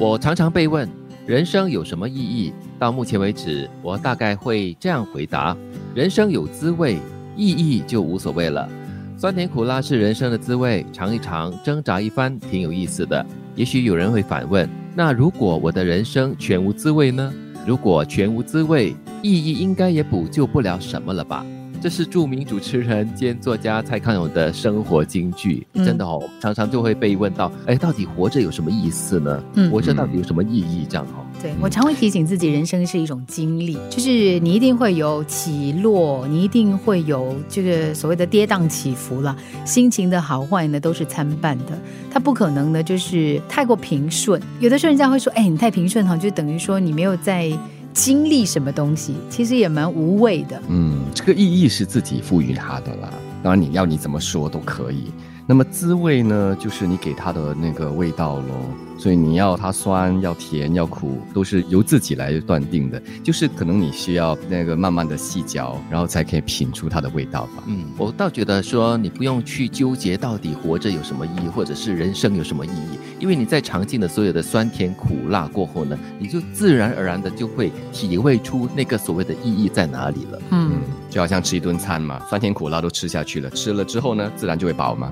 我常常被问人生有什么意义？到目前为止，我大概会这样回答：人生有滋味，意义就无所谓了。酸甜苦辣是人生的滋味，尝一尝，挣扎一番，挺有意思的。也许有人会反问：那如果我的人生全无滋味呢？如果全无滋味，意义应该也补救不了什么了吧？这是著名主持人兼作家蔡康永的生活金句，真的哦，常常就会被问到，哎，到底活着有什么意思呢？嗯活着到底有什么意义？这样哦。对我常会提醒自己，人生是一种经历，就是你一定会有起落，你一定会有这个所谓的跌宕起伏了，心情的好坏呢都是参半的，它不可能呢就是太过平顺。有的时候人家会说，哎，你太平顺哈，就等于说你没有在。经历什么东西，其实也蛮无谓的。嗯，这个意义是自己赋予它的啦。当然，你要你怎么说都可以。那么滋味呢，就是你给它的那个味道喽。所以你要它酸，要甜，要苦，都是由自己来断定的。就是可能你需要那个慢慢的细嚼，然后才可以品出它的味道吧。嗯，我倒觉得说你不用去纠结到底活着有什么意义，或者是人生有什么意义，因为你在尝尽了所有的酸甜苦辣过后呢，你就自然而然的就会体会出那个所谓的意义在哪里了。嗯，就好像吃一顿餐嘛，酸甜苦辣都吃下去了，吃了之后呢，自然就会饱嘛，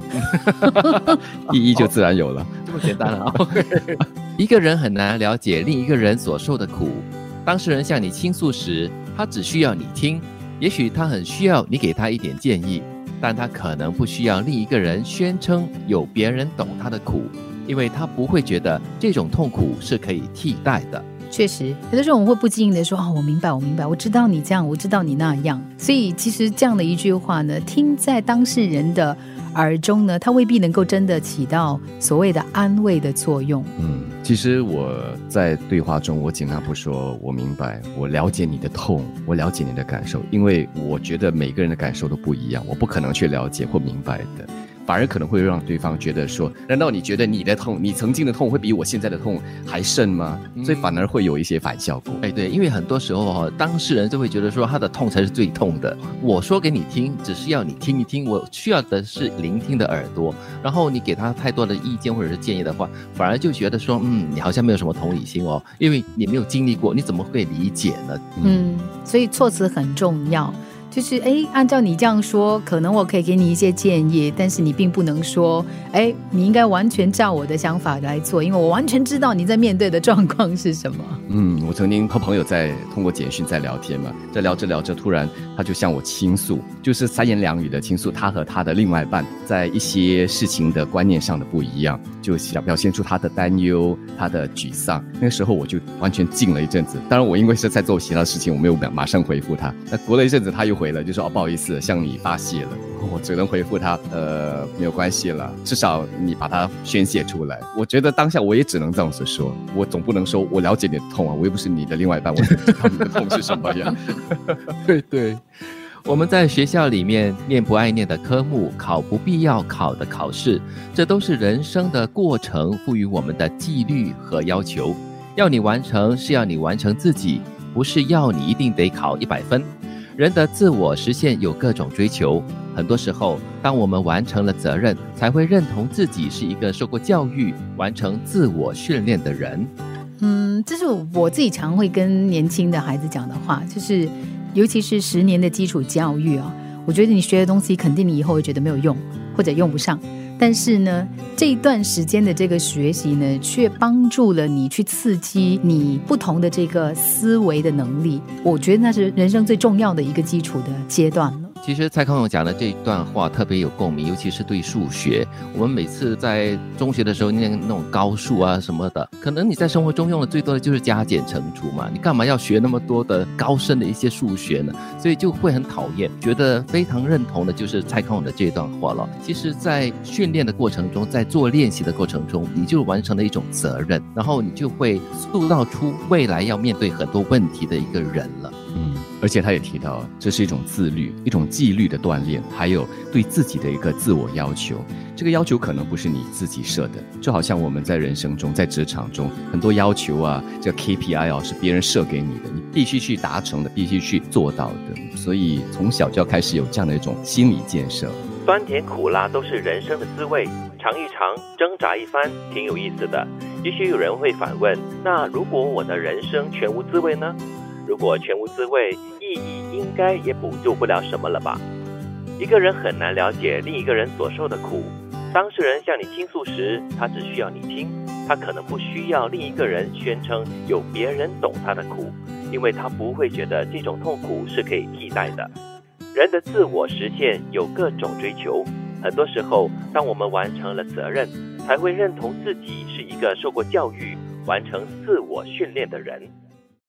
意义就自然有了，这么简单啊。一个人很难了解另一个人所受的苦。当事人向你倾诉时，他只需要你听。也许他很需要你给他一点建议，但他可能不需要另一个人宣称有别人懂他的苦，因为他不会觉得这种痛苦是可以替代的。确实，有的时候我们会不经意的说：“哦，我明白，我明白，我知道你这样，我知道你那样。”所以，其实这样的一句话呢，听在当事人的。耳中呢，它未必能够真的起到所谓的安慰的作用。嗯，其实我在对话中，我尽量不说我明白，我了解你的痛，我了解你的感受，因为我觉得每个人的感受都不一样，我不可能去了解或明白的。反而可能会让对方觉得说：“难道你觉得你的痛，你曾经的痛会比我现在的痛还甚吗？”所以反而会有一些反效果。哎，对，因为很多时候哈，当事人就会觉得说他的痛才是最痛的。我说给你听，只是要你听一听，我需要的是聆听的耳朵。然后你给他太多的意见或者是建议的话，反而就觉得说：“嗯，你好像没有什么同理心哦，因为你没有经历过，你怎么会理解呢？”嗯，所以措辞很重要。就是哎，按照你这样说，可能我可以给你一些建议，但是你并不能说，哎，你应该完全照我的想法来做，因为我完全知道你在面对的状况是什么。嗯，我曾经和朋友在通过简讯在聊天嘛，在聊着聊着，突然他就向我倾诉，就是三言两语的倾诉，他和他的另外一半在一些事情的观念上的不一样，就想表现出他的担忧、他的沮丧。那个时候我就完全静了一阵子，当然我因为是在做其他事情，我没有马上回复他。那隔了一阵子，他又回。了就说哦不好意思向你发泄了，我只能回复他呃没有关系了，至少你把它宣泄出来。我觉得当下我也只能这样子说，我总不能说我了解你的痛啊，我又不是你的另外一半，我知道你的痛是什么样。对对，我们在学校里面念不爱念的科目，考不必要考的考试，这都是人生的过程赋予我们的纪律和要求。要你完成是要你完成自己，不是要你一定得考一百分。人的自我实现有各种追求，很多时候，当我们完成了责任，才会认同自己是一个受过教育、完成自我训练的人。嗯，这是我自己常会跟年轻的孩子讲的话，就是尤其是十年的基础教育啊，我觉得你学的东西，肯定你以后会觉得没有用，或者用不上。但是呢，这一段时间的这个学习呢，却帮助了你去刺激你不同的这个思维的能力。我觉得那是人生最重要的一个基础的阶段。其实蔡康永讲的这一段话特别有共鸣，尤其是对数学。我们每次在中学的时候念那种高数啊什么的，可能你在生活中用的最多的就是加减乘除嘛，你干嘛要学那么多的高深的一些数学呢？所以就会很讨厌。觉得非常认同的就是蔡康永的这段话了。其实，在训练的过程中，在做练习的过程中，你就完成了一种责任，然后你就会塑造出未来要面对很多问题的一个人了。而且他也提到，这是一种自律，一种纪律的锻炼，还有对自己的一个自我要求。这个要求可能不是你自己设的，就好像我们在人生中，在职场中，很多要求啊，这 KPI 啊，是别人设给你的，你必须去达成的，必须去做到的。所以从小就要开始有这样的一种心理建设。酸甜苦辣都是人生的滋味，尝一尝，挣扎一番，挺有意思的。也许有人会反问：那如果我的人生全无滋味呢？如果全无滋味，意义应该也补救不了什么了吧？一个人很难了解另一个人所受的苦。当事人向你倾诉时，他只需要你听，他可能不需要另一个人宣称有别人懂他的苦，因为他不会觉得这种痛苦是可以替代的。人的自我实现有各种追求，很多时候，当我们完成了责任，才会认同自己是一个受过教育、完成自我训练的人。